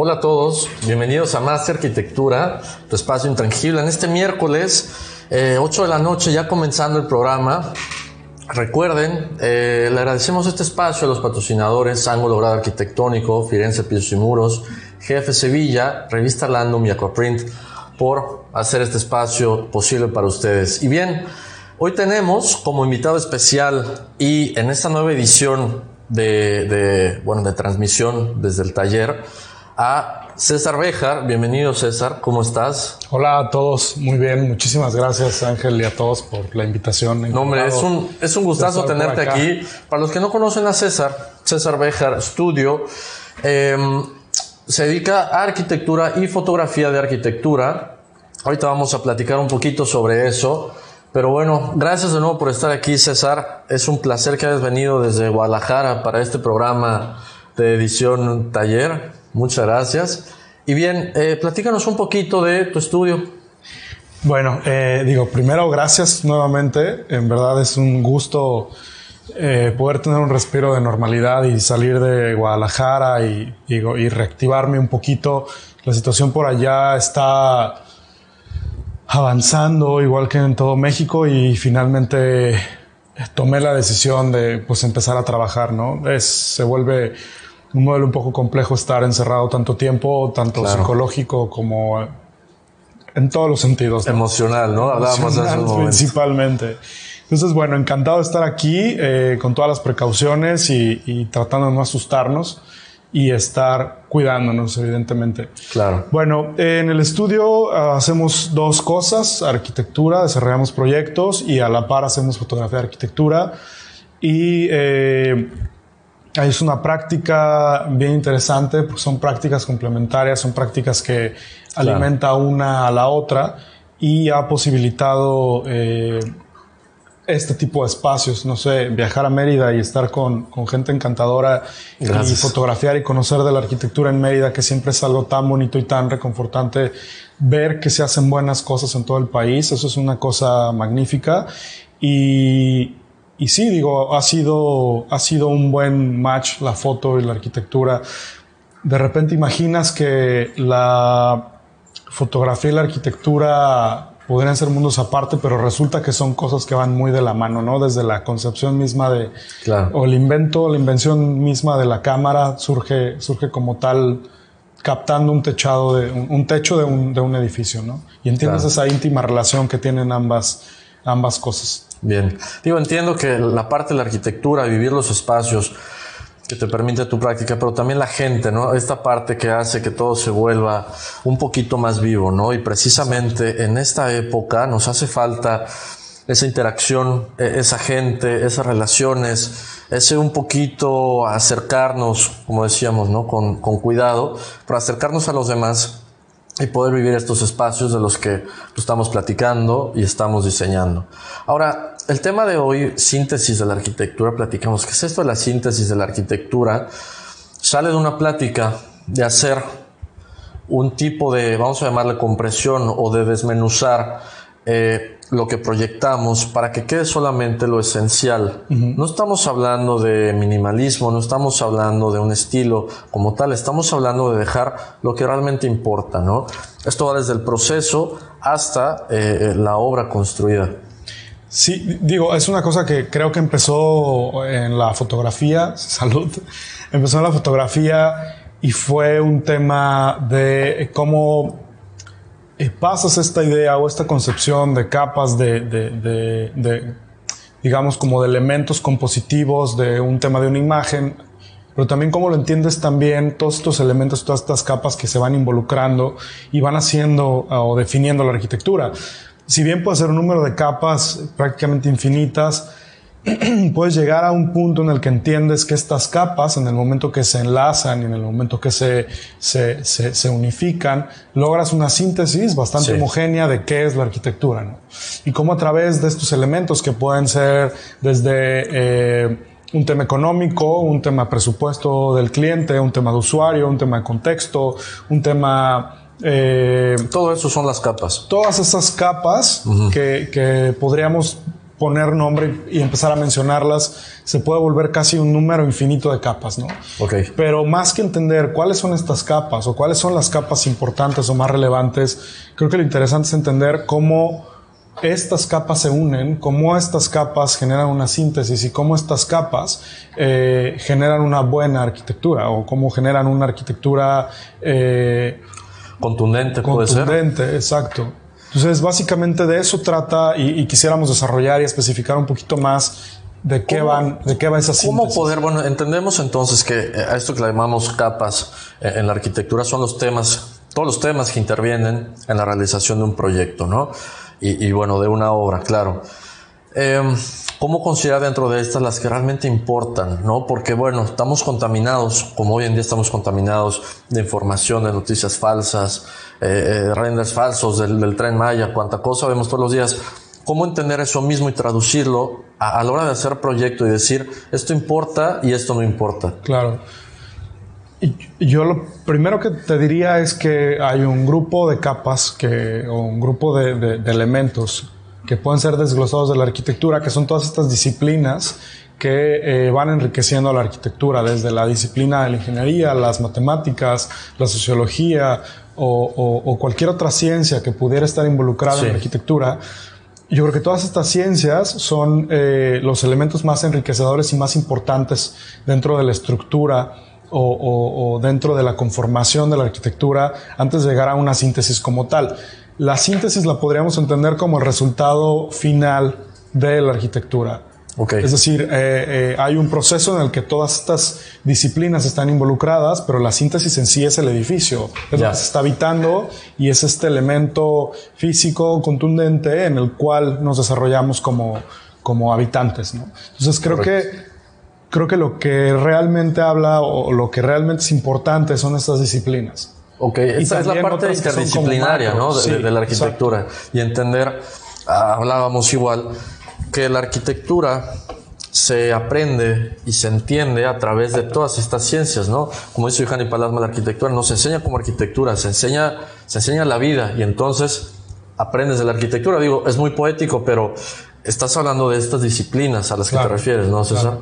Hola a todos, bienvenidos a Más Arquitectura, tu espacio intangible. En este miércoles, eh, 8 de la noche, ya comenzando el programa, Recuerden, eh, le agradecemos este espacio a los patrocinadores Ángulo Grado Arquitectónico, Firenze Pisos y Muros, Jefe Sevilla, Revista Landum y Aquaprint por hacer este espacio posible para ustedes. Y bien, hoy tenemos como invitado especial y en esta nueva edición de, de bueno, de transmisión desde el taller a César Bejar. Bienvenido César, ¿cómo estás? Hola a todos, muy bien, muchísimas gracias Ángel y a todos por la invitación. No, hombre, es un, es un gustazo tenerte aquí. Para los que no conocen a César, César Bejar Studio, eh, se dedica a arquitectura y fotografía de arquitectura. Ahorita vamos a platicar un poquito sobre eso. Pero bueno, gracias de nuevo por estar aquí, César. Es un placer que hayas venido desde Guadalajara para este programa de edición taller. Muchas gracias. Y bien, eh, platícanos un poquito de tu estudio. Bueno, eh, digo, primero gracias nuevamente. En verdad es un gusto eh, poder tener un respiro de normalidad y salir de Guadalajara y, digo, y reactivarme un poquito. La situación por allá está avanzando igual que en todo México y finalmente tomé la decisión de pues empezar a trabajar, ¿no? Es, se vuelve un modelo un poco complejo estar encerrado tanto tiempo, tanto Claro. psicológico como en todos los sentidos. ¿no? Emocional, ¿no? Hablábamos principalmente. Entonces, bueno, encantado de estar aquí eh, con todas las precauciones y, y tratando de no asustarnos y estar cuidándonos, evidentemente. Claro. Bueno, en el estudio ah, hacemos dos cosas, arquitectura, desarrollamos proyectos y a la par hacemos fotografía de arquitectura. Y eh, es una práctica bien interesante, porque son prácticas complementarias, son prácticas que Claro. alimenta una a la otra y ha posibilitado eh, este tipo de espacios, no sé, viajar a Mérida y estar con, con gente encantadora y Gracias. fotografiar y conocer de la arquitectura en Mérida, que siempre es algo tan bonito y tan reconfortante ver que se hacen buenas cosas en todo el país, eso es una cosa magnífica y, y sí, digo, ha sido, ha sido un buen match la foto y la arquitectura. De repente imaginas que la fotografía y la arquitectura podrían ser mundos aparte, pero resulta que son cosas que van muy de la mano, ¿no? Desde la concepción misma de, Claro. o el invento, la invención misma de la cámara surge, surge como tal, captando un techado de, un, un techo de un, de un edificio, ¿no? Y entiendes Claro. esa íntima relación que tienen ambas, ambas cosas. Bien. Digo, entiendo que la parte de la arquitectura, vivir los espacios que te permite tu práctica, pero también la gente, ¿no? Esta parte que hace que todo se vuelva un poquito más vivo, ¿no? Y precisamente en esta época nos hace falta esa interacción, e- esa gente, esas relaciones, ese un poquito acercarnos, como decíamos, ¿no? Con, con cuidado, para acercarnos a los demás y poder vivir estos espacios de los que pues, estamos platicando y estamos diseñando. Ahora, el tema de hoy, síntesis de la arquitectura, platicamos. ¿Qué es esto de la síntesis de la arquitectura? Sale de una plática de hacer un tipo de, vamos a llamarle compresión o de desmenuzar eh, lo que proyectamos para que quede solamente lo esencial. No estamos hablando de minimalismo, no estamos hablando de un estilo como tal, estamos hablando de dejar lo que realmente importa, ¿no? Esto va desde el proceso hasta eh, la obra construida. Sí, digo, es una cosa que creo que empezó en la fotografía, salud, empezó en la fotografía y fue un tema de cómo eh, pasas esta idea o esta concepción de capas de, de, digamos, como de elementos compositivos de un tema de una imagen, pero también cómo lo entiendes también todos estos elementos, todas estas capas que se van involucrando y van haciendo o definiendo la arquitectura. Si bien puede ser un número de capas prácticamente infinitas, puedes llegar a un punto en el que entiendes que estas capas, en el momento que se enlazan y en el momento que se, se, se, unifican, logras una síntesis bastante homogénea de qué es la arquitectura. ¿no? Y cómo a través de estos elementos que pueden ser desde eh, un tema económico, un tema presupuesto del cliente, un tema de usuario, un tema de contexto, un tema eh, Todo eso son las capas. Todas esas capas que, podríamos poner nombre y empezar a mencionarlas, se puede volver casi un número infinito de capas, ¿no? Okay. Pero más que entender cuáles son estas capas o cuáles son las capas importantes o más relevantes, creo que lo interesante es entender cómo estas capas se unen, cómo estas capas generan una síntesis y cómo estas capas eh, generan una buena arquitectura o cómo generan una arquitectura eh, Contundente, puede ser. Contundente, exacto. Entonces, básicamente de eso trata y, quisiéramos desarrollar y especificar un poquito más de qué van, de qué va esa síntesis. ¿Cómo poder, bueno, entendemos entonces que eh, a esto que le llamamos capas eh, en la arquitectura son los temas, todos los temas que intervienen en la realización de un proyecto, ¿no? Y, y bueno, de una obra, claro. Eh, ¿Cómo considerar dentro de estas las que realmente importan? ¿no? Porque bueno, estamos contaminados, como hoy en día estamos contaminados de información, de noticias falsas, eh, eh, renders falsos del, tren Maya, cuánta cosa vemos todos los días. ¿Cómo entender eso mismo y traducirlo a, la hora de hacer proyecto y decir, esto importa y esto no importa? Claro. Yo lo primero que te diría es que hay un grupo de capas que, o un grupo de elementos que pueden ser desglosados de la arquitectura, que son todas estas disciplinas que eh, van enriqueciendo la arquitectura, desde la disciplina de la ingeniería, las matemáticas, la sociología o, cualquier otra ciencia que pudiera estar involucrada en la arquitectura. Yo creo que todas estas ciencias son eh, los elementos más enriquecedores y más importantes dentro de la estructura o, o, dentro de la conformación de la arquitectura antes de llegar a una síntesis como tal. La síntesis la podríamos entender como el resultado final de la arquitectura. Okay. Es decir, eh, eh, hay un proceso en el que todas estas disciplinas están involucradas, pero la síntesis en sí es el edificio, es lo que se está habitando y es este elemento físico contundente en el cual nos desarrollamos como, como habitantes. ¿no? Entonces creo que creo que lo que realmente habla o lo que realmente es importante son estas disciplinas. Ok, esa es la parte interdisciplinaria ¿no? de, la arquitectura. Y entender, ah, hablábamos igual, que la arquitectura se aprende y se entiende a través de todas estas ciencias, ¿no? Como dice Johanny Palasma, la arquitectura no se enseña como arquitectura, se enseña, se enseña la vida y entonces aprendes de la arquitectura. Digo, es muy poético, pero estás hablando de estas disciplinas a las que te refieres, ¿no, César?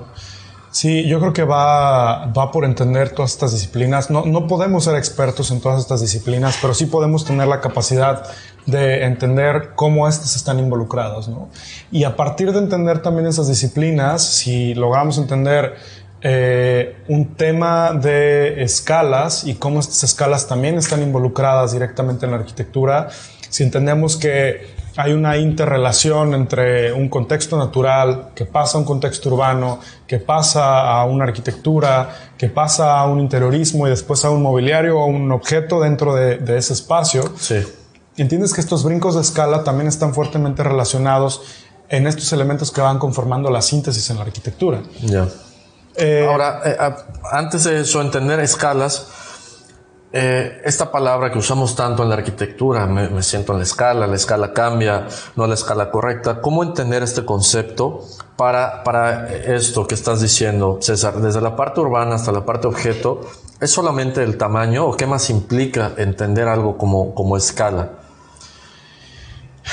Sí, yo creo que va, va por entender todas estas disciplinas. No, no podemos ser expertos en todas estas disciplinas, pero sí podemos tener la capacidad de entender cómo estas están involucradas. ¿no? Y a partir de entender también esas disciplinas, si logramos entender eh, un tema de escalas y cómo estas escalas también están involucradas directamente en la arquitectura, si entendemos que hay una interrelación entre un contexto natural que pasa a un contexto urbano, que pasa a una arquitectura, que pasa a un interiorismo y después a un mobiliario o a un objeto dentro de, ese espacio. Sí. entiendes que estos brincos de escala también están fuertemente relacionados en estos elementos que van conformando la síntesis en la arquitectura. Ya. Eh, Ahora, eh, antes de eso, entender escalas, eh, esta palabra que usamos tanto en la arquitectura, me, siento en la escala, la escala cambia, no la escala correcta. ¿Cómo entender este concepto para, para esto que estás diciendo, César? Desde la parte urbana hasta la parte objeto, ¿es solamente el tamaño o qué más implica entender algo como, como escala?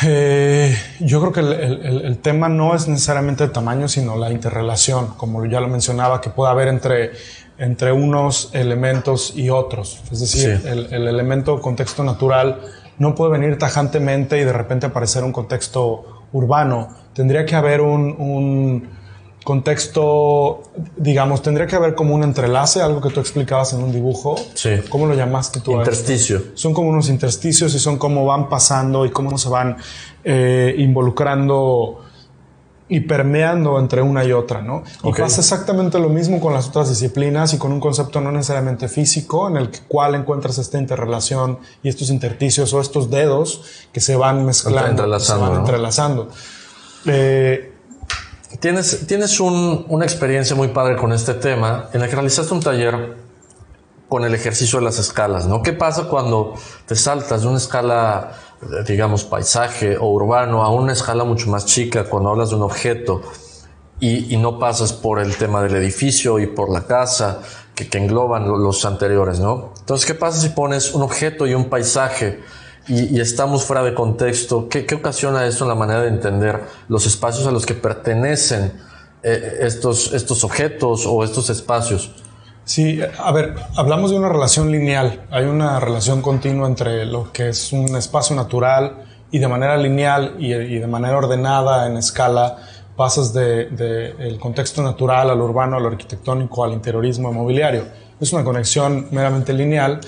Eh, yo creo que el, el, tema no es necesariamente el tamaño, sino la interrelación, como ya lo mencionaba, que puede haber entre entre unos elementos y otros. Es decir, el, elemento contexto natural no puede venir tajantemente y de repente aparecer un contexto urbano, tendría que haber un, contexto, digamos, tendría que haber como un entrelace, algo que tú explicabas en un dibujo. Sí. ¿Cómo lo llamaste tú? Intersticio. Son como unos intersticios y son como van pasando y cómo se van eh, involucrando y permeando entre una y otra, ¿no? Y pasa exactamente lo mismo con las otras disciplinas y con un concepto no necesariamente físico, en el cual encuentras esta interrelación y estos intersticios o estos dedos que se van mezclando, entrelazando, se van entrelazando. Eh, tienes tienes una experiencia muy padre con este tema en el que realizaste un taller con el ejercicio de las escalas, ¿no? ¿Qué pasa cuando te saltas de una escala digamos, paisaje o urbano a una escala mucho más chica cuando hablas de un objeto y, no pasas por el tema del edificio y por la casa que, engloban los anteriores, ¿no? Entonces, ¿qué pasa si pones un objeto y un paisaje y, estamos fuera de contexto? ¿Qué, ocasiona eso en la manera de entender los espacios a los que pertenecen eh, estos, estos objetos o estos espacios? Sí, a ver, hablamos de una relación lineal. Hay una relación continua entre lo que es un espacio natural y de manera lineal y, de manera ordenada en escala pasas del de, contexto natural al urbano, al arquitectónico, al interiorismo inmobiliario. Es una conexión meramente lineal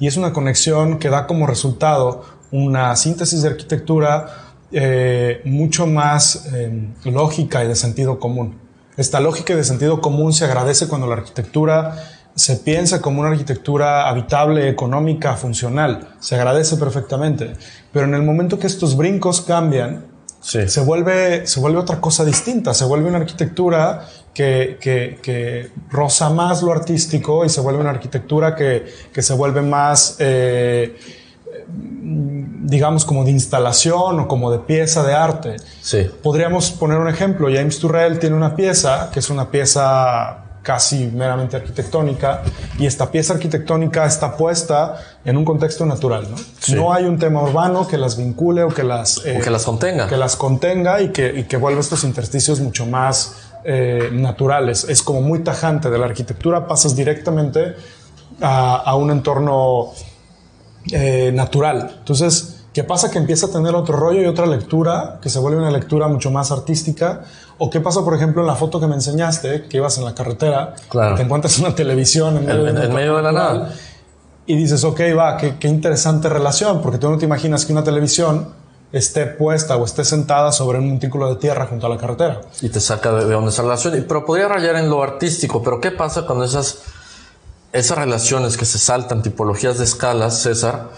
y es una conexión que da como resultado una síntesis de arquitectura eh, mucho más eh, lógica y de sentido común. Esta lógica de sentido común se agradece cuando la arquitectura se piensa como una arquitectura habitable, económica, funcional. Se agradece perfectamente. Pero en el momento que estos brincos cambian, se, vuelve, se vuelve otra cosa distinta. Se vuelve una arquitectura que, que, roza más lo artístico y se vuelve una arquitectura que, se vuelve más... Eh, digamos, como de instalación o como de pieza de arte. Sí. Podríamos poner un ejemplo. James Turrell tiene una pieza que es una pieza casi meramente arquitectónica y esta pieza arquitectónica está puesta en un contexto natural, ¿no? No hay un tema urbano que las vincule o que las... Eh, que las contenga. Que las contenga y que, y que vuelva estos intersticios mucho más eh, naturales. Es como muy tajante de la arquitectura, pasas directamente a, a un entorno eh, natural. Entonces, ¿qué pasa? Que empieza a tener otro rollo y otra lectura, que se vuelve una lectura mucho más artística. ¿O qué pasa, por ejemplo, en la foto que me enseñaste, que ibas en la carretera, te encuentras una televisión en medio, de, la nada? Y dices, ok, va, qué, qué interesante relación, porque tú no te imaginas que una televisión esté puesta o esté sentada sobre un montículo de tierra junto a la carretera. Y te saca de, de donde esa relación. Pero podría rayar en lo artístico, pero ¿qué pasa cuando esas esas relaciones que se saltan, tipologías de escalas, César,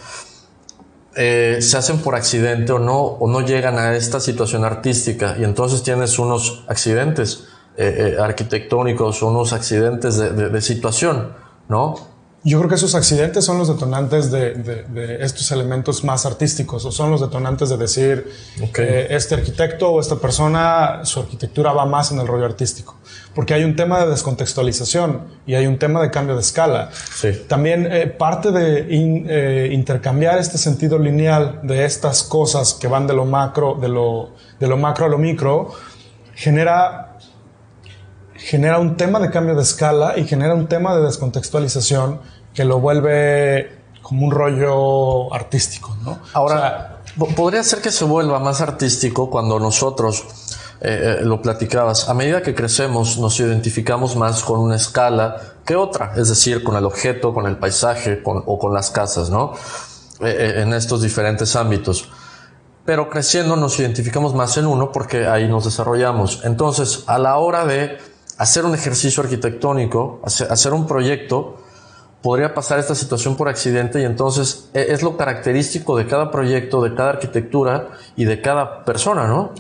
eh, se hacen por accidente o no, o no llegan a esta situación artística y entonces tienes unos accidentes eh, eh, arquitectónicos, unos accidentes de, de situación, ¿no? Yo creo que esos accidentes son los detonantes de, estos elementos más artísticos, o son los detonantes de decir, que este arquitecto o esta persona, su arquitectura va más en el rollo artístico. Porque hay un tema de descontextualización y hay un tema de cambio de escala. También eh, parte de eh, intercambiar este sentido lineal de estas cosas que van de lo macro, de lo, de lo macro a lo micro, genera genera un tema de cambio de escala y genera un tema de descontextualización que lo vuelve como un rollo artístico, ¿no? Ahora, podría ser que se vuelva más artístico cuando nosotros, eh, eh, lo platicabas, a medida que crecemos nos identificamos más con una escala que otra, es decir, con el objeto, con el paisaje o con las casas, ¿no? Eh, en estos diferentes ámbitos. Pero creciendo nos identificamos más en uno porque ahí nos desarrollamos. Entonces, a la hora de hacer un ejercicio arquitectónico, hacer un proyecto, podría pasar esta situación por accidente y entonces e, es lo característico de cada proyecto, de cada arquitectura y de cada persona, ¿no?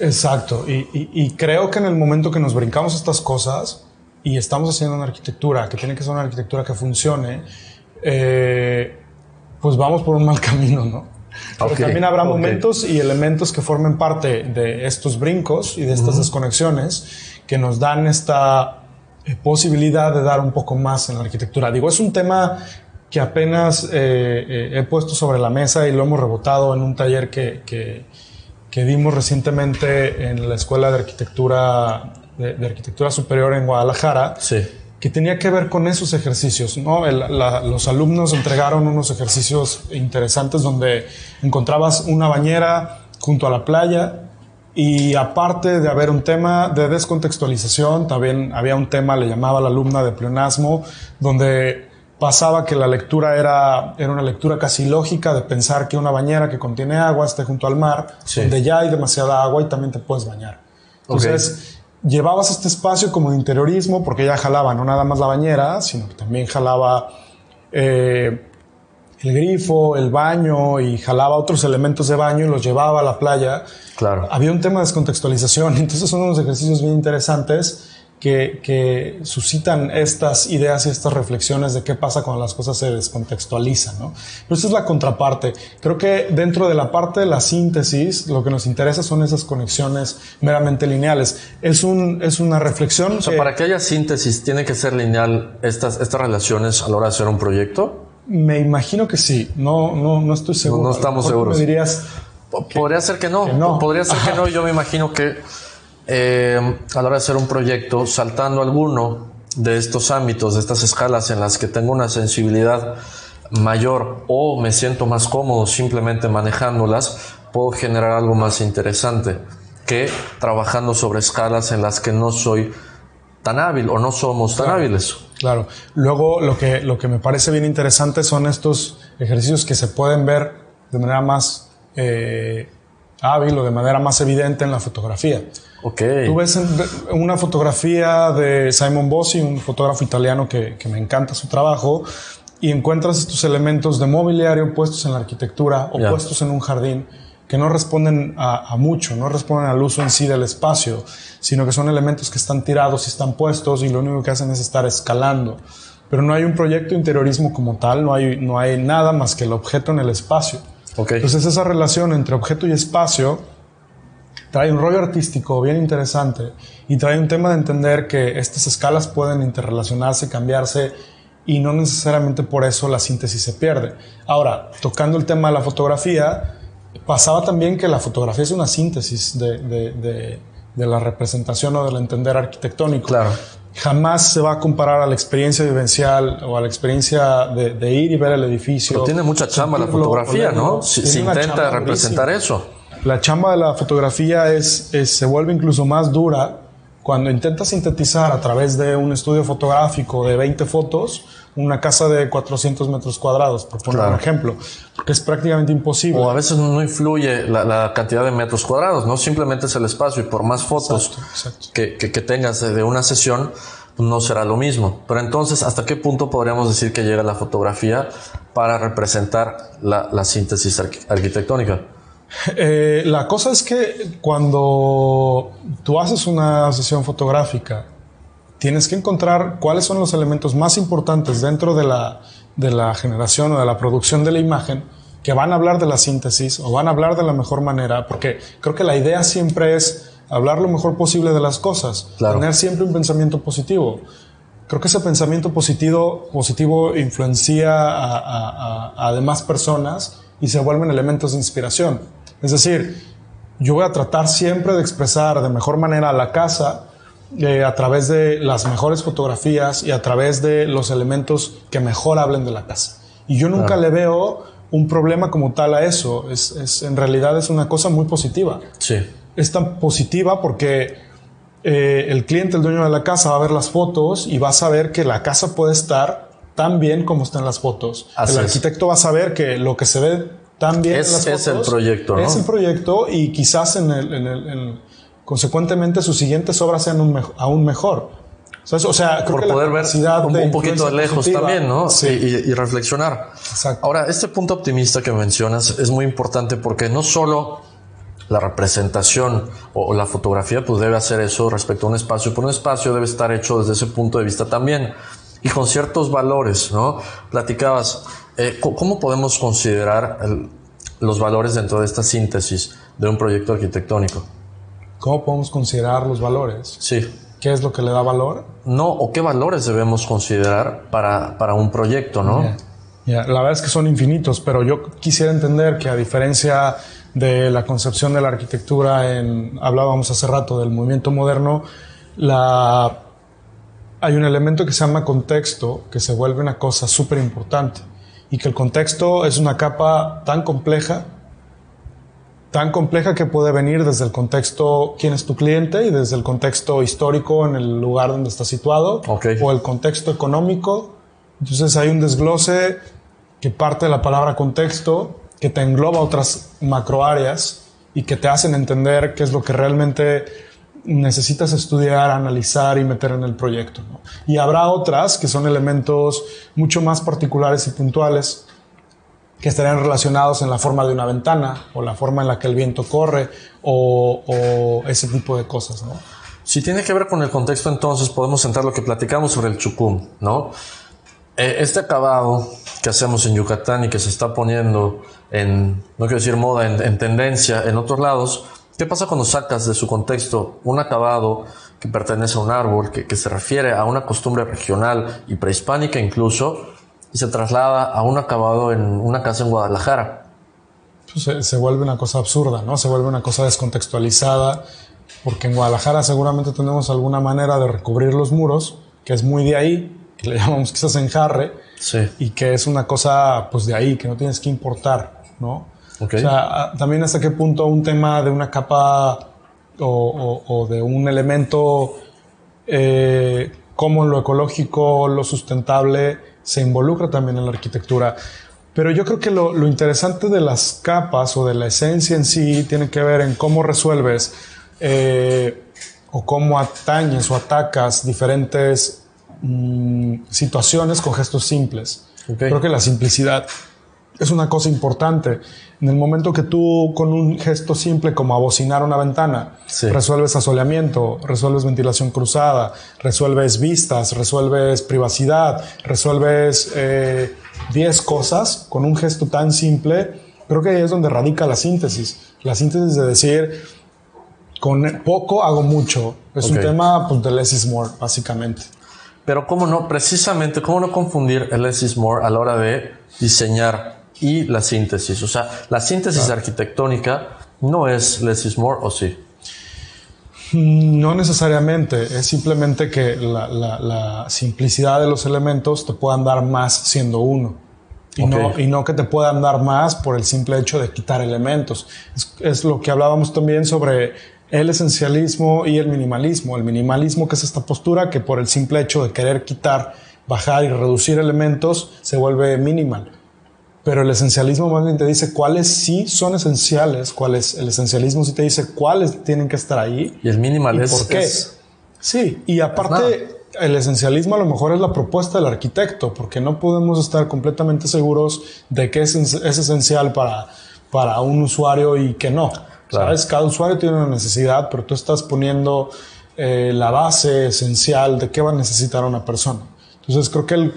Exacto, y, creo que en el momento que nos brincamos estas cosas y estamos haciendo una arquitectura que tiene que ser una arquitectura que funcione, eh, pues vamos por un mal camino, ¿no? Pero también habrá momentos y elementos que formen parte de estos brincos y de estas desconexiones que nos dan esta eh, posibilidad de dar un poco más en la arquitectura. Digo, es un tema que apenas eh, eh, he puesto sobre la mesa y lo hemos rebotado en un taller que, que, dimos recientemente en la Escuela de Arquitectura, de, Arquitectura Superior en Guadalajara. que tenía que ver con esos ejercicios. ¿no? los alumnos entregaron unos ejercicios interesantes donde encontrabas una bañera junto a la playa Y aparte de haber un tema de descontextualización, también había un tema, le llamaba la alumna de pleonasmo, donde pasaba que la lectura era, era una lectura casi lógica de pensar que una bañera que contiene agua esté junto al mar, donde ya hay demasiada agua y también te puedes bañar. Entonces, llevabas este espacio como de interiorismo porque ya jalaba no nada más la bañera, sino que también jalaba eh, el grifo, el baño y jalaba otros elementos de baño y los llevaba a la playa. Claro. Había un tema de descontextualización, entonces son unos ejercicios bien interesantes que, que, suscitan estas ideas y estas reflexiones de qué pasa cuando las cosas se descontextualizan. ¿no? Pero esta es la contraparte. Creo que dentro de la parte de la síntesis, lo que nos interesa son esas conexiones meramente lineales. Es, un, es una reflexión. O sea, para que haya síntesis, ¿tiene que ser lineal estas, estas relaciones a la hora de hacer un proyecto? Me imagino que sí. No, no, no estoy seguro. No, estamos seguros. Me dirías. Podría ser que no. Podría ser que no. Yo me imagino que eh, a la hora de hacer un proyecto, saltando alguno de estos ámbitos, de estas escalas en las que tengo una sensibilidad mayor o me siento más cómodo simplemente manejándolas, puedo generar algo más interesante que trabajando sobre escalas en las que no soy tan hábil o no somos tan hábiles. Claro. Luego lo que, lo que me parece bien interesante son estos ejercicios que se pueden ver de manera más eh, hábil o de manera más evidente en la fotografía. Okay. Tú ves una fotografía de Simon Bossi, un fotógrafo italiano que, me encanta su trabajo, y encuentras estos elementos de mobiliario puestos en la arquitectura o puestos en un jardín que no responden a, mucho, no responden al uso en sí del espacio, sino que son elementos que están tirados y están puestos y lo único que hacen es estar escalando. Pero no hay un proyecto de interiorismo como tal, no hay, no hay nada más que el objeto en el espacio. Okay. Entonces esa relación entre objeto y espacio trae un rollo artístico bien interesante y trae un tema de entender que estas escalas pueden interrelacionarse, cambiarse y no necesariamente por eso la síntesis se pierde. Ahora, tocando el tema de la fotografía, pasaba también que la fotografía es una síntesis de, de, de, la representación o del entender arquitectónico. Claro. Jamás se va a comparar a la experiencia vivencial o a la experiencia de, ir y ver el edificio. Pero tiene mucha chamba la fotografía, ¿no? Si, se intenta representar eso. La chamba de la fotografía es, se vuelve incluso más dura cuando intentas sintetizar a través de un estudio fotográfico de 20 fotos una casa de 400 metros cuadrados, por poner un ejemplo, que es prácticamente imposible. O a veces no influye la, cantidad de metros cuadrados, no simplemente es el espacio y por más fotos Que, tengas de una sesión, no será lo mismo. Pero entonces, ¿hasta qué punto podríamos decir que llega la fotografía para representar la síntesis arquitectónica? Eh, la cosa es que cuando tú haces una sesión fotográfica, tienes que encontrar cuáles son los elementos más importantes dentro de la, de la generación o de la producción de la imagen que van a hablar de la síntesis o van a hablar de la mejor manera, porque creo que la idea siempre es hablar lo mejor posible de las cosas, tener siempre un pensamiento positivo. Creo que ese pensamiento positivo, positivo influencia a, a demás personas y se vuelven elementos de inspiración. Es decir, yo voy a tratar siempre de expresar de mejor manera a la casa eh, a través de las mejores fotografías y a través de los elementos que mejor hablen de la casa. Y yo nunca le veo un problema como tal a eso. Es, en realidad es una cosa muy positiva. Sí. Es tan positiva porque eh, el cliente, el dueño de la casa, va a ver las fotos y va a saber que la casa puede estar tan bien como está en las fotos. el arquitecto va a saber que lo que se ve también es, es el proyecto, ¿no? Es el proyecto y quizás en el, en el, consecuentemente sus siguientes obras sean aún mejor. O sea, creo Por poder ver un, poquito de lejos también, ¿no? Sí. Y, reflexionar. Exacto. Ahora, este punto optimista que mencionas es muy importante porque no solo la representación o, la fotografía pues debe hacer eso respecto a un espacio, pero un espacio debe estar hecho desde ese punto de vista también y con ciertos valores, ¿no? Platicabas, eh, ¿Cómo podemos considerar los valores dentro de esta síntesis de un proyecto arquitectónico? ¿Cómo podemos considerar los valores? Sí. ¿Qué es lo que le da valor? No, o qué valores debemos considerar para, para un proyecto, ¿no? la verdad es que son infinitos, pero yo quisiera entender que a diferencia de la concepción de la arquitectura en, hablábamos hace rato del movimiento moderno, la, hay un elemento que se llama contexto que se vuelve una cosa súper importante y que el contexto es una capa tan compleja tan compleja que puede venir desde el contexto quién es tu cliente y desde el contexto histórico en el lugar donde está situado o el contexto económico. Entonces hay un desglose que parte de la palabra contexto que te engloba otras macro áreas y que te hacen entender qué es lo que realmente necesitas estudiar, analizar y meter en el proyecto. Y habrá otras que son elementos mucho más particulares y puntuales que estarían relacionados en la forma de una ventana o la forma en la que el viento corre o, ese tipo de cosas, ¿no? Si tiene que ver con el contexto, entonces podemos centrar lo que platicamos sobre el chucum, ¿no? Eh, este acabado que hacemos en Yucatán y que se está poniendo en, no quiero decir moda, en, tendencia en otros lados, ¿qué pasa cuando sacas de su contexto un acabado que pertenece a un árbol, que se refiere a una costumbre regional y prehispánica incluso, y se traslada a un acabado en una casa en Guadalajara. Pues se, vuelve una cosa absurda, ¿no? Se vuelve una cosa descontextualizada, porque en Guadalajara seguramente tenemos alguna manera de recubrir los muros, que es muy de ahí, que le llamamos quizás enjarre, sí. y que es una cosa pues de ahí, que no tienes que importar, ¿no? Okay. O sea, también hasta qué punto un tema de una capa o, de un elemento eh, como lo ecológico, lo sustentable, se involucra también en la arquitectura. Pero yo creo que lo, interesante de las capas o de la esencia en sí tiene que ver en cómo resuelves eh, o cómo atañes o atacas diferentes mm, situaciones con gestos simples. Creo que la simplicidad es una cosa importante. En el momento que tú con un gesto simple como abocinar una ventana, resuelves asoleamiento, resuelves ventilación cruzada, resuelves vistas, resuelves privacidad, resuelves 10 eh, cosas con un gesto tan simple, creo que ahí es donde radica la síntesis. La síntesis de decir, con poco hago mucho. Es un tema pues, de less is more, básicamente. Pero cómo no, precisamente, cómo no confundir el less is more a la hora de diseñar y la síntesis. O sea, la síntesis arquitectónica no es less is more, ¿o sí? No necesariamente, es simplemente que la, simplicidad de los elementos te puedan dar más siendo uno. Y, no, y no que te puedan dar más por el simple hecho de quitar elementos. Es, es, lo que hablábamos también sobre el esencialismo y el minimalismo. El minimalismo que es esta postura que por el simple hecho de querer quitar, bajar y reducir elementos se vuelve minimal. Pero el esencialismo más bien te dice cuáles sí son esenciales, cuáles, el esencialismo sí te dice cuáles tienen que estar ahí. Y el minimal es, ¿Por qué? sí, y aparte, el esencialismo a lo mejor es la propuesta del arquitecto, porque no podemos estar completamente seguros de qué es, esencial para, para un usuario y qué no. ¿Sabes? Cada usuario tiene una necesidad, pero tú estás poniendo eh, la base esencial de qué va a necesitar una persona. Entonces creo que el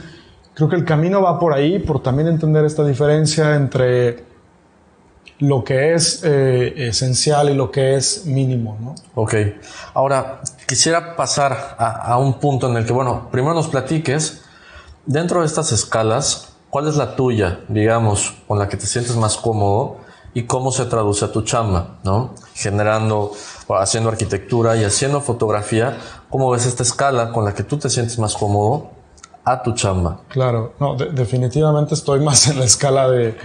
Creo que el camino va por ahí, por también entender esta diferencia entre lo que es eh, esencial y lo que es mínimo, ¿no? Ok. Ahora, quisiera pasar a, un punto en el que, bueno, primero nos platiques, dentro de estas escalas, ¿cuál es la tuya, digamos, con la que te sientes más cómodo y cómo se traduce a tu chamba, ¿no? Generando, haciendo arquitectura y haciendo fotografía, ¿cómo ves esta escala con la que tú te sientes más cómodo a tu chamba. Claro, no, definitivamente estoy más en la escala de,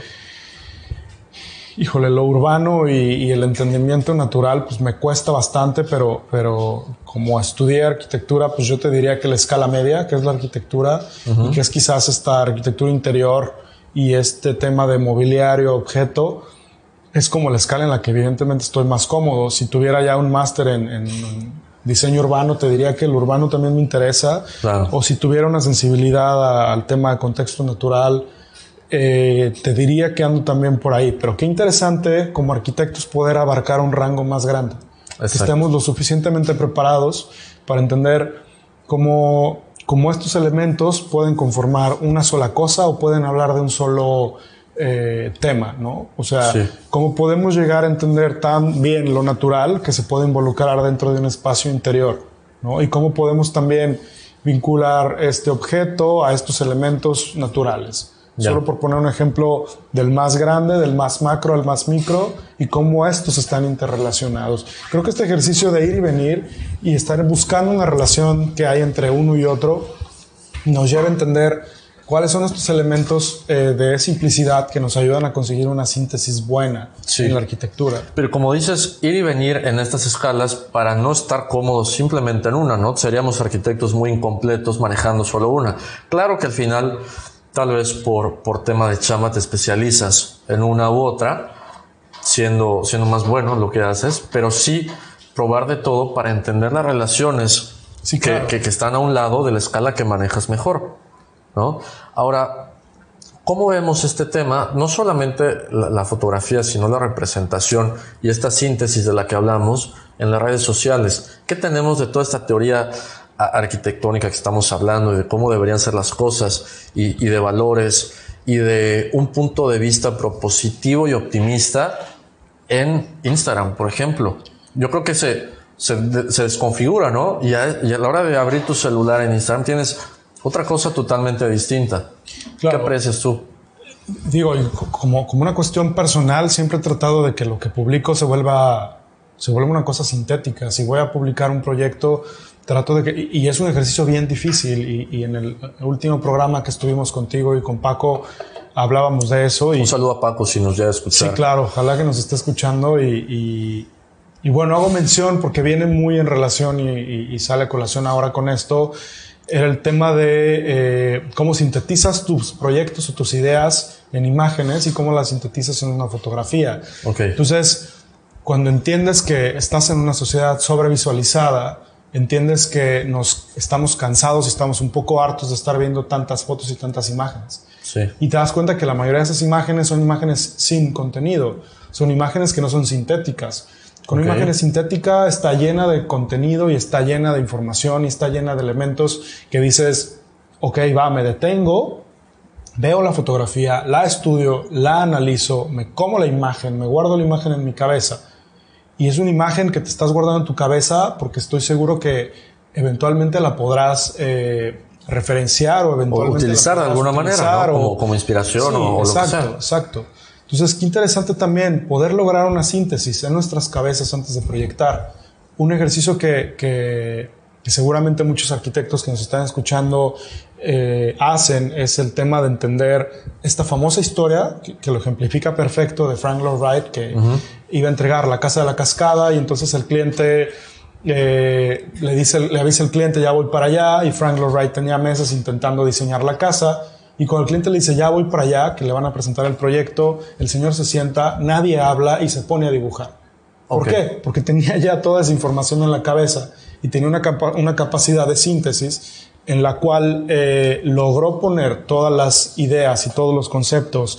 híjole, lo urbano y, el entendimiento natural, pues me cuesta bastante, pero, pero como estudié arquitectura, pues yo te diría que la escala media, que es la arquitectura, y que es quizás esta arquitectura interior y este tema de mobiliario, objeto, es como la escala en la que evidentemente estoy más cómodo. Si tuviera ya un máster en diseño urbano, te diría que el urbano también me interesa. O si tuviera una sensibilidad al tema de contexto natural, eh, te diría que ando también por ahí. Pero qué interesante como arquitectos poder abarcar un rango más grande. Que estemos lo suficientemente preparados para entender cómo, cómo estos elementos pueden conformar una sola cosa o pueden hablar de un solo eh, tema, ¿no? O sea, cómo podemos llegar a entender tan bien lo natural que se puede involucrar dentro de un espacio interior, ¿no? Y cómo podemos también vincular este objeto a estos elementos naturales. Solo por poner un ejemplo del más grande, del más macro al más micro y cómo estos están interrelacionados. Creo que este ejercicio de ir y venir y estar buscando una relación que hay entre uno y otro nos lleva a entender ¿Cuáles son estos elementos eh, de simplicidad que nos ayudan a conseguir una síntesis buena en la arquitectura? Pero como dices, ir y venir en estas escalas para no estar cómodos simplemente en una, ¿no? Seríamos arquitectos muy incompletos manejando solo una. Claro que al final, tal vez por, por tema de chama te especializas en una u otra, siendo, siendo más bueno en lo que haces, pero sí probar de todo para entender las relaciones que, que están a un lado de la escala que manejas mejor. ¿No? Ahora, ¿cómo vemos este tema? No solamente la, fotografía, sino la representación y esta síntesis de la que hablamos en las redes sociales. ¿Qué tenemos de toda esta teoría arquitectónica que estamos hablando y de cómo deberían ser las cosas y, de valores y de un punto de vista propositivo y optimista en Instagram, por ejemplo? Yo creo que se, se, desconfigura, ¿no? y a la hora de abrir tu celular en Instagram tienes otra cosa totalmente distinta. ¿Qué aprecias tú? Digo, como, como una cuestión personal, siempre he tratado de que lo que publico se vuelva, se vuelva una cosa sintética. Si voy a publicar un proyecto, trato de que, y es un ejercicio bien difícil, y, en el último programa que estuvimos contigo y con Paco, hablábamos de eso. Y, un saludo a Paco si nos llega a escuchar. Sí, claro, ojalá que nos esté escuchando y, y bueno, hago mención porque viene muy en relación y, sale a colación ahora con esto era el tema de eh, cómo sintetizas tus proyectos o tus ideas en imágenes y cómo las sintetizas en una fotografía. Okay. Entonces, cuando entiendes que estás en una sociedad sobrevisualizada, entiendes que nos estamos cansados y estamos un poco hartos de estar viendo tantas fotos y tantas imágenes. Sí. Y te das cuenta que la mayoría de esas imágenes son imágenes sin contenido, son imágenes que no son sintéticas. Con una imagen sintética está llena de contenido y está llena de información y está llena de elementos que dices, ok, va, me detengo, veo la fotografía, la estudio, la analizo, me como la imagen, me guardo la imagen en mi cabeza. Y es una imagen que te estás guardando en tu cabeza porque estoy seguro que eventualmente la podrás eh, referenciar o eventualmente... utilizar de alguna manera, como, inspiración o, lo que sea. Exacto. Entonces, qué interesante también poder lograr una síntesis en nuestras cabezas antes de proyectar. Un ejercicio que, que, seguramente muchos arquitectos que nos están escuchando eh, hacen es el tema de entender esta famosa historia que, lo ejemplifica perfecto de Frank Lloyd Wright, que iba a entregar la casa de la cascada y entonces el cliente eh, le, dice, le avisa al cliente ya voy para allá y Frank Lloyd Wright tenía meses intentando diseñar la casa y cuando el cliente le dice, ya voy para allá, que le van a presentar el proyecto, el señor se sienta, nadie habla y se pone a dibujar. ¿Por qué? Porque tenía ya toda esa información en la cabeza y tenía una, una capacidad de síntesis en la cual eh, logró poner todas las ideas y todos los conceptos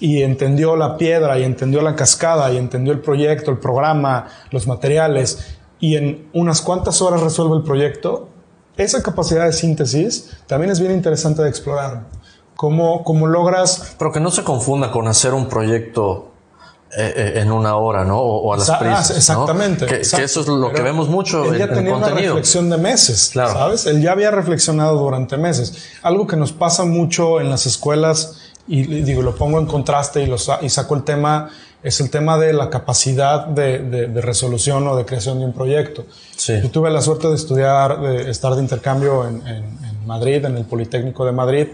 y entendió la piedra y entendió la cascada y entendió el proyecto, el programa, los materiales y en unas cuantas horas resuelve el proyecto. Esa capacidad de síntesis también es bien interesante de explorar. ¿Cómo, ¿Cómo, logras...? Pero que no se confunda con hacer un proyecto eh, eh, en una hora, ¿no? O, a las prisas. Exactamente. Que, eso es lo que vemos mucho él ya tenía una reflexión de meses, claro. ¿sabes? Él ya había reflexionado durante meses. Algo que nos pasa mucho en las escuelas, y digo, lo pongo en contraste y, lo, y saco el tema, es el tema de la capacidad de, de, resolución o de creación de un proyecto. Sí. Yo tuve la suerte de estudiar, de estar de intercambio en, en, en Madrid, en el Politécnico de Madrid,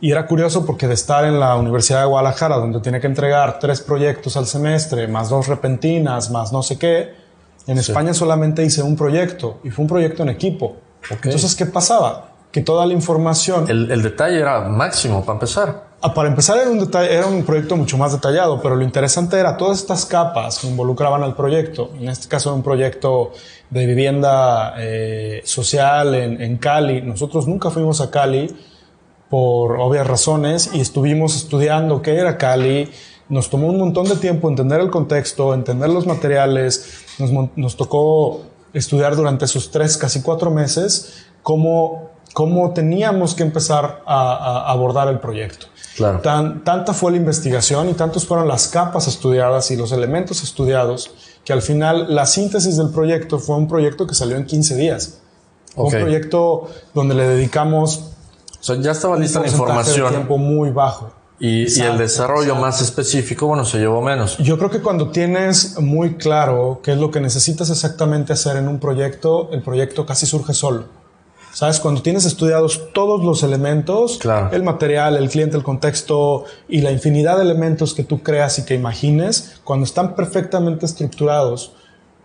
y era curioso porque de estar en la Universidad de Guadalajara, donde tiene que entregar tres proyectos al semestre, más dos repentinas, más no sé qué, en España solamente hice un proyecto y fue un proyecto en equipo. Entonces, ¿qué pasaba? Que toda la información... El, detalle era máximo para empezar. Ah, para empezar era un, detalle, era un proyecto mucho más detallado, pero lo interesante era todas estas capas que involucraban al proyecto. En este caso, un proyecto de vivienda eh, social en, en Cali. Nosotros nunca fuimos a Cali por obvias razones y estuvimos estudiando qué era Cali. Nos tomó un montón de tiempo entender el contexto, entender los materiales. Nos, tocó estudiar durante esos tres, casi cuatro meses, cómo, cómo teníamos que empezar a, abordar el proyecto. Claro. Tan, tanta fue la investigación y tantos fueron las capas estudiadas y los elementos estudiados que al final la síntesis del proyecto fue un proyecto que salió en 15 días. Un proyecto donde le dedicamos o sea, ya estaba lista la información. tiempo muy bajo. Y, el desarrollo más específico, bueno, se llevó menos. Yo creo que cuando tienes muy claro qué es lo que necesitas exactamente hacer en un proyecto, el proyecto casi surge solo. ¿Sabes? Cuando tienes estudiados todos los elementos, el material, el cliente, el contexto y la infinidad de elementos que tú creas y que imagines, cuando están perfectamente estructurados,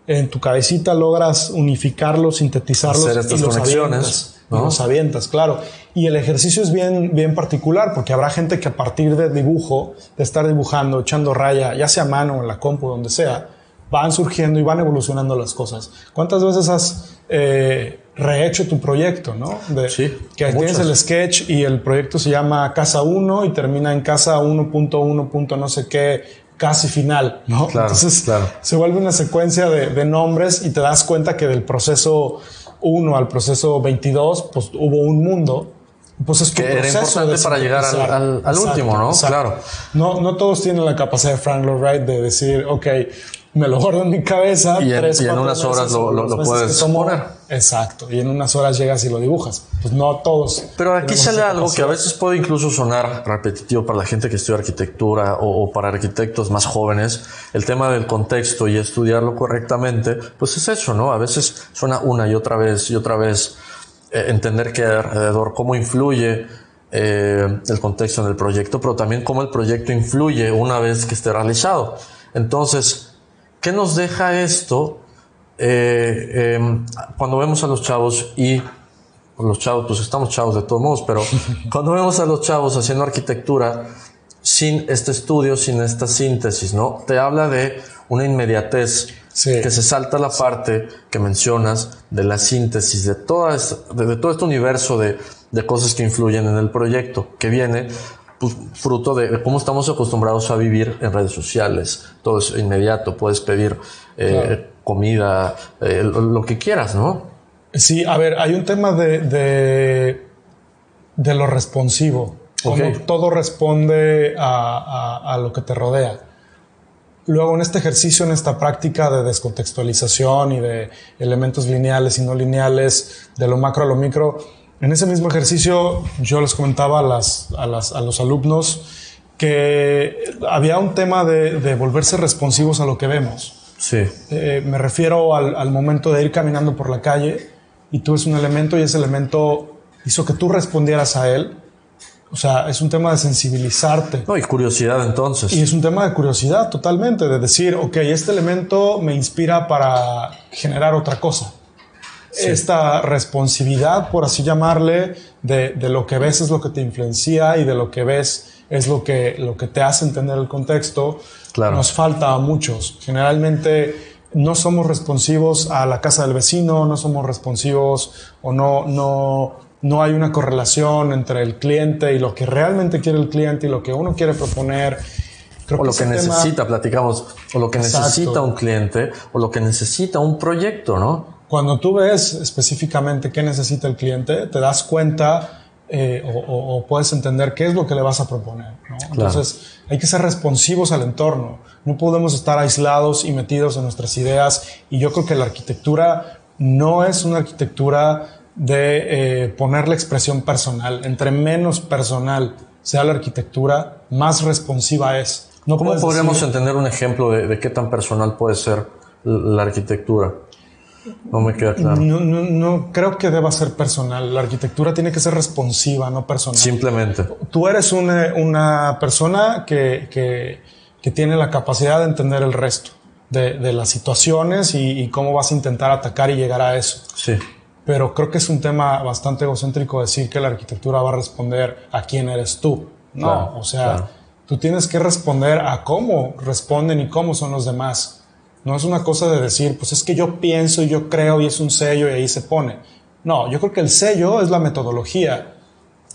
en tu cabecita logras unificarlos, sintetizarlos Hacer estas y los conexiones, ¿no? los avientas, claro. Y el ejercicio es bien, bien particular porque habrá gente que a partir de dibujo, de estar dibujando, echando raya, ya sea a mano, en la compu, donde sea, van surgiendo y van evolucionando las cosas. ¿Cuántas veces has eh, rehecho tu proyecto, ¿no? De, sí. Que tienes el sketch y el proyecto se llama Casa 1 y termina en Casa 1.1. no sé qué, casi final, ¿no? Claro, Entonces claro. se vuelve una secuencia de, de, nombres y te das cuenta que del proceso 1 al proceso 22, pues hubo un mundo. Pues es que era importante para llegar al, al, al último, ¿no? Claro. No, no todos tienen la capacidad de Frank Lloyd Wright de decir, ok, me lo guardo en mi cabeza. Y en, y en unas horas lo, lo, lo puedes poner. Exacto. Y en unas horas llegas y lo dibujas. Pues no todos. Pero aquí sale algo que a veces puede incluso sonar repetitivo para la gente que estudia arquitectura o, o, para arquitectos más jóvenes. El tema del contexto y estudiarlo correctamente, pues es eso, ¿no? A veces suena una y otra vez y otra vez eh, entender que alrededor cómo influye eh, el contexto en el proyecto, pero también cómo el proyecto influye una vez que esté realizado. Entonces, ¿Qué nos deja esto eh, eh, cuando vemos a los chavos y los chavos, pues estamos chavos de todos modos, pero cuando vemos a los chavos haciendo arquitectura sin este estudio, sin esta síntesis, ¿no? Te habla de una inmediatez sí. que se salta la parte que mencionas de la síntesis de, toda esta, de, de todo este universo de, de cosas que influyen en el proyecto, que viene pues, fruto de, cómo estamos acostumbrados a vivir en redes sociales. Todo es inmediato, puedes pedir eh, claro. comida, eh, lo, lo, que quieras, ¿no? Sí, a ver, hay un tema de, de, de lo responsivo, como todo responde a, a, a lo que te rodea. Luego, en este ejercicio, en esta práctica de descontextualización y de elementos lineales y no lineales, de lo macro a lo micro, en ese mismo ejercicio yo les comentaba a, las, a, las, a los alumnos que había un tema de, de, volverse responsivos a lo que vemos. Sí. Eh, me refiero al, al, momento de ir caminando por la calle y tú ves un elemento y ese elemento hizo que tú respondieras a él. O sea, es un tema de sensibilizarte. No, y curiosidad entonces. Y es un tema de curiosidad totalmente, de decir, ok, este elemento me inspira para generar otra cosa. Sí. esta responsividad, por así llamarle, de, de, lo que ves es lo que te influencia y de lo que ves es lo que, lo que te hace entender el contexto, claro. nos falta a muchos. Generalmente no somos responsivos a la casa del vecino, no somos responsivos o no, no, no hay una correlación entre el cliente y lo que realmente quiere el cliente y lo que uno quiere proponer. Creo o lo que, que necesita, tema... platicamos, o lo que Exacto. necesita un cliente, o lo que necesita un proyecto, ¿no? Cuando tú ves específicamente qué necesita el cliente, te das cuenta eh, o, o, o, puedes entender qué es lo que le vas a proponer. ¿no? Claro. Entonces, hay que ser responsivos al entorno. No podemos estar aislados y metidos en nuestras ideas. Y yo creo que la arquitectura no es una arquitectura de eh, poner la expresión personal. Entre menos personal sea la arquitectura, más responsiva es. No ¿Cómo podríamos decir... entender un ejemplo de, de qué tan personal puede ser la arquitectura? No me queda claro. No, no, no, creo que deba ser personal. La arquitectura tiene que ser responsiva, no personal. Simplemente. Tú eres una, una persona que, que, que, tiene la capacidad de entender el resto de, de las situaciones y, y, cómo vas a intentar atacar y llegar a eso. Sí. Pero creo que es un tema bastante egocéntrico decir que la arquitectura va a responder a quién eres tú. No, claro, o sea, claro. tú tienes que responder a cómo responden y cómo son los demás. No es una cosa de decir, pues es que yo pienso y yo creo y es un sello y ahí se pone. No, yo creo que el sello es la metodología.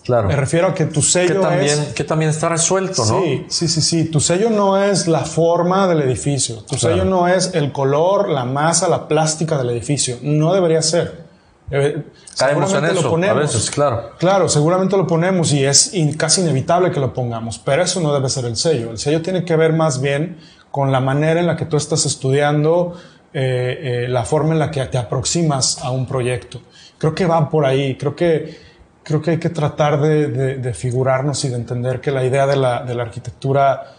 Claro. Me refiero a que tu sello que también, es... Que también está resuelto, ¿no? Sí, sí, sí, sí. Tu sello no es la forma del edificio. Tu Claro. sello no es el color, la masa, la plástica del edificio. No debería ser. Eh, Caemos en seguramente lo eso a ponemos. veces, claro. Claro, seguramente lo ponemos y es in- casi inevitable que lo pongamos, pero eso no debe ser el sello. El sello tiene que ver más bien con la manera en la que tú estás estudiando, eh, eh, la forma en la que te aproximas a un proyecto. Creo que va por ahí. Creo que, creo que hay que tratar de, de, de figurarnos y de entender que la idea de la, de la arquitectura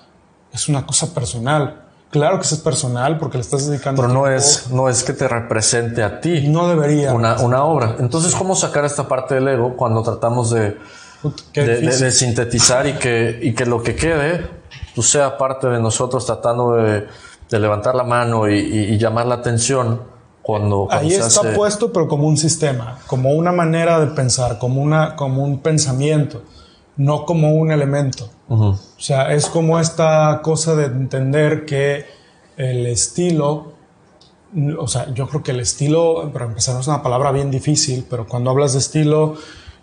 es una cosa personal. Claro que es personal porque le estás dedicando. Pero no es, no es que te represente a ti. No debería. Una, una obra. Entonces, ¿cómo sacar esta parte del ego cuando tratamos de, de, sintetizar y que, y que lo que quede pues, sea parte de nosotros tratando de, levantar la mano y, llamar la atención cuando, Ahí está puesto, pero como un sistema, como una manera de pensar, como, una, como un pensamiento, no como un elemento. O sea, es como esta cosa de entender que el estilo, o sea, yo creo que el estilo, para empezar, es una palabra bien difícil, pero cuando hablas de estilo,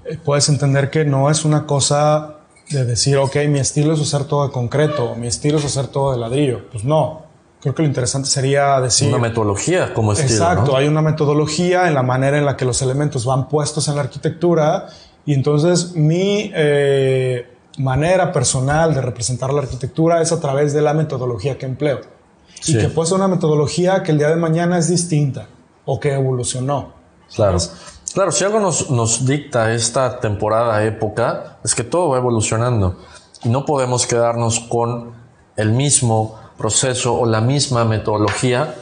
eh, puedes entender que no es una cosa de decir, ok, mi estilo es hacer todo de concreto, mi estilo es hacer todo de ladrillo. Pues no. Creo que lo interesante sería decir... Una metodología como estilo. Exacto, hay una metodología en la manera en la que los elementos van puestos en la arquitectura y entonces mi eh, manera personal de representar la arquitectura es a través de la metodología que empleo. Y que puede ser una metodología que el día de mañana es distinta o que evolucionó. Claro. Claro, si algo nos, nos dicta esta temporada, época, es que todo va evolucionando y no podemos quedarnos con el mismo proceso o la misma metodología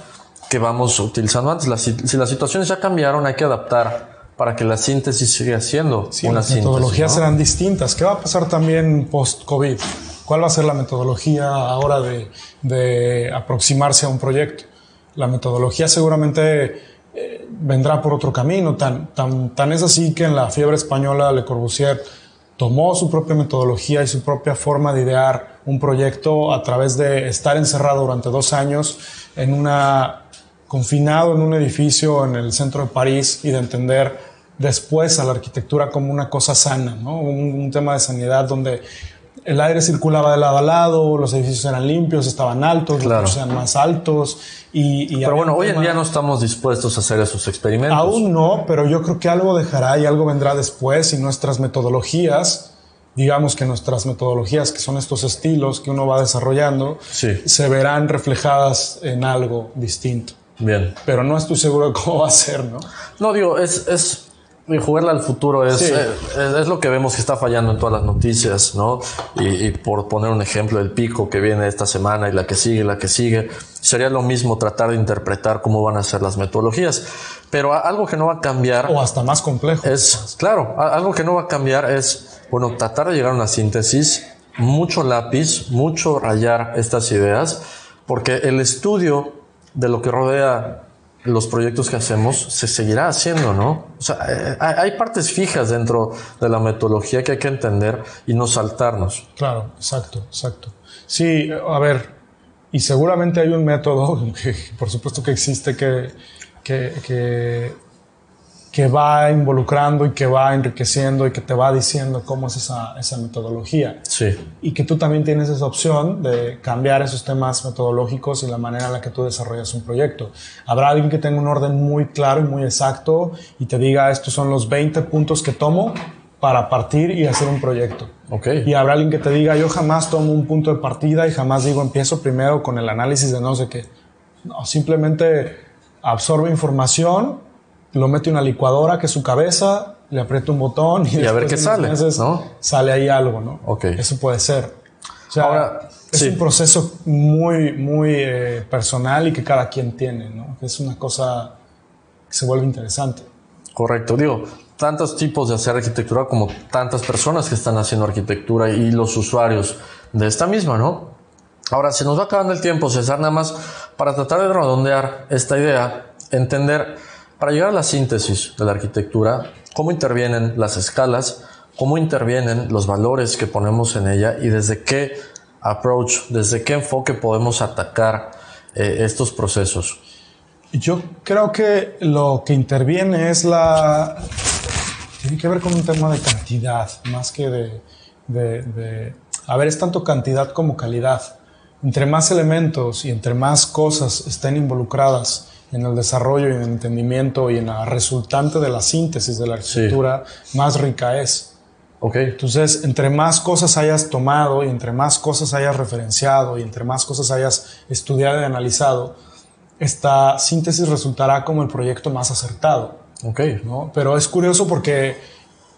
que vamos utilizando antes. si las situaciones ya cambiaron, hay que adaptar para que la síntesis siga siendo sí, una las metodologías serán distintas. ¿Qué va a pasar también post-COVID? ¿Cuál va a ser la metodología ahora de, de aproximarse a un proyecto? La metodología seguramente vendrá por otro camino. Tan, tan, tan es así que en la fiebre española Le Corbusier tomó su propia metodología y su propia forma de idear un proyecto a través de estar encerrado durante dos años en una confinado en un edificio en el centro de París y de entender después a la arquitectura como una cosa sana, ¿no? un, tema de sanidad donde el aire circulaba de lado a lado, los edificios eran limpios, estaban altos, los eran más altos. Y, pero bueno, hoy en día no estamos dispuestos a hacer esos experimentos. Aún no, pero yo creo que algo dejará y algo vendrá después y nuestras metodologías, digamos que nuestras metodologías, que son estos estilos que uno va desarrollando, se verán reflejadas en algo distinto. Bien. Pero no estoy seguro de cómo va a ser, ¿no? No, digo, es, es jugarla al futuro es, eh, es, lo que vemos que está fallando en todas las noticias, ¿no? Y, por poner un ejemplo, el pico que viene esta semana y la que sigue, la que sigue, sería lo mismo tratar de interpretar cómo van a ser las metodologías. Pero algo que no va a cambiar. O hasta más complejo. Es, claro, algo que no va a cambiar es, bueno, tratar de llegar a una síntesis, mucho lápiz, mucho rayar estas ideas, porque el estudio de lo que rodea los proyectos que hacemos se seguirá haciendo, ¿no? O sea, eh, hay partes fijas dentro de la metodología que hay que entender y no saltarnos. Claro, exacto, exacto. Sí, a ver, y seguramente hay un método que por supuesto que existe que, que, que que va involucrando y que va enriqueciendo y que te va diciendo cómo es esa, esa metodología. Sí. Y que tú también tienes esa opción de cambiar esos temas metodológicos y la manera en la que tú desarrollas un proyecto. Habrá alguien que tenga un orden muy claro y muy exacto y te diga estos son los 20 puntos que tomo para partir y hacer un proyecto. Okay. Y habrá alguien que te diga yo jamás tomo un punto de partida y jamás digo empiezo primero con el análisis de no sé qué. No, simplemente absorbe información lo mete una licuadora que es su cabeza, le aprieta un botón y, a ver qué sale, ¿no? Sale ahí algo, ¿no? Ok. Eso puede ser. O sea, Ahora, es un proceso muy, muy eh, personal y que cada quien tiene, ¿no? Es una cosa que se vuelve interesante. Correcto. Digo, tantos tipos de hacer arquitectura como tantas personas que están haciendo arquitectura y los usuarios de esta misma, ¿no? Ahora, se nos va acabando el tiempo, César, nada más para tratar de redondear esta idea, entender para llegar a la síntesis de la arquitectura, cómo intervienen las escalas, cómo intervienen los valores que ponemos en ella y desde qué approach, desde qué enfoque podemos atacar eh, estos procesos. Yo creo que lo que interviene es la... Tiene que ver con un tema de cantidad, más que de... de, de a ver, es tanto cantidad como calidad. Entre más elementos y entre más cosas estén involucradas en el desarrollo y en el entendimiento y en la resultante de la síntesis de la arquitectura, más rica es. Okay. Entonces, entre más cosas hayas tomado y entre más cosas hayas referenciado y entre más cosas hayas estudiado y analizado, esta síntesis resultará como el proyecto más acertado. Okay. ¿no? Pero es curioso porque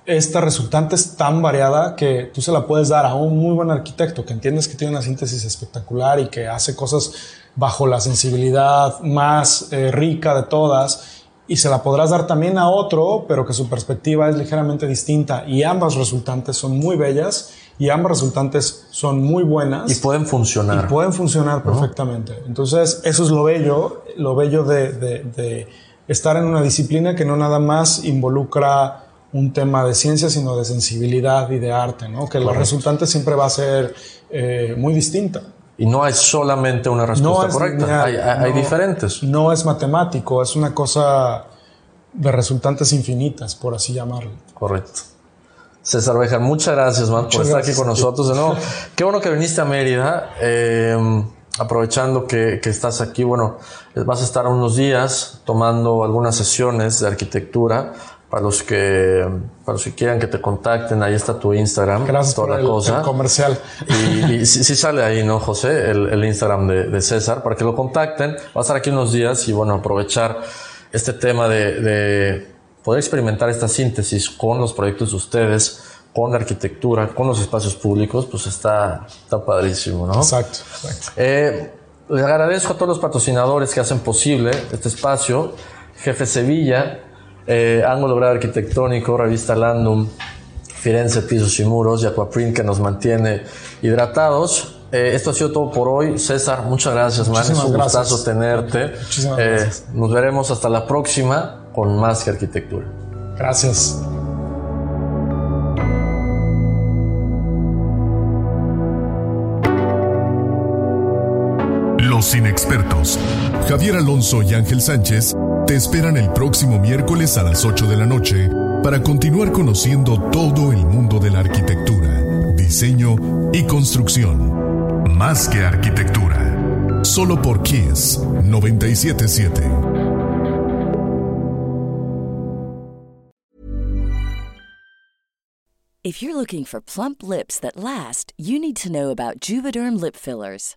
esta resultante es tan variada que tú se la puedes dar a un muy buen arquitecto que entiendes que tiene una síntesis espectacular y que hace cosas bajo la sensibilidad más eh, rica de todas y se la podrás dar también a otro, pero que su perspectiva es ligeramente distinta y ambas resultantes son muy bellas y ambas resultantes son muy buenas. Y pueden funcionar. Y pueden funcionar perfectamente. Entonces, eso es lo bello, lo bello de, de estar en una disciplina que no nada más involucra un tema de ciencia, sino de sensibilidad y de arte, ¿no? Que la resultante siempre va a ser eh, muy distinta. Y no hay solamente una respuesta correcta, hay, diferentes. No es matemático, es una cosa de resultantes infinitas, por así llamarlo. Correcto. César Bejar, muchas gracias, man, por estar aquí con nosotros de nuevo. Qué bueno que viniste a Mérida. Eh, aprovechando que, que, estás aquí, bueno, vas a estar unos días tomando algunas sesiones de arquitectura para los que para los que quieran que te contacten, ahí está tu Instagram. Gracias toda por la cosa. comercial. Y, y sí, sale ahí, ¿no, José? El, el Instagram de, de, César, para que lo contacten. Va a estar aquí unos días y bueno, aprovechar este tema de, de poder experimentar esta síntesis con los proyectos de ustedes, con la arquitectura, con los espacios públicos, pues está, está padrísimo, ¿no? Exacto, exacto. Eh, les agradezco a todos los patrocinadores que hacen posible este espacio. Jefe Sevilla, eh, Ángulo Grado Arquitectónico, Revista Landum, Firenze Pisos y Muros y Aquaprint que nos mantiene hidratados. Eh, esto ha sido todo por hoy. César, muchas gracias, man. Es un gustazo tenerte. Eh, nos veremos hasta la próxima con más que arquitectura. Gracias. Los inexpertos. Javier Alonso y Ángel Sánchez te esperan el próximo miércoles a las 8 de la noche para continuar conociendo todo el mundo de la arquitectura, diseño y construcción. Más que arquitectura. Solo por Kiss 977. If you're looking for plump lips that last, you need to know about Juvederm lip fillers.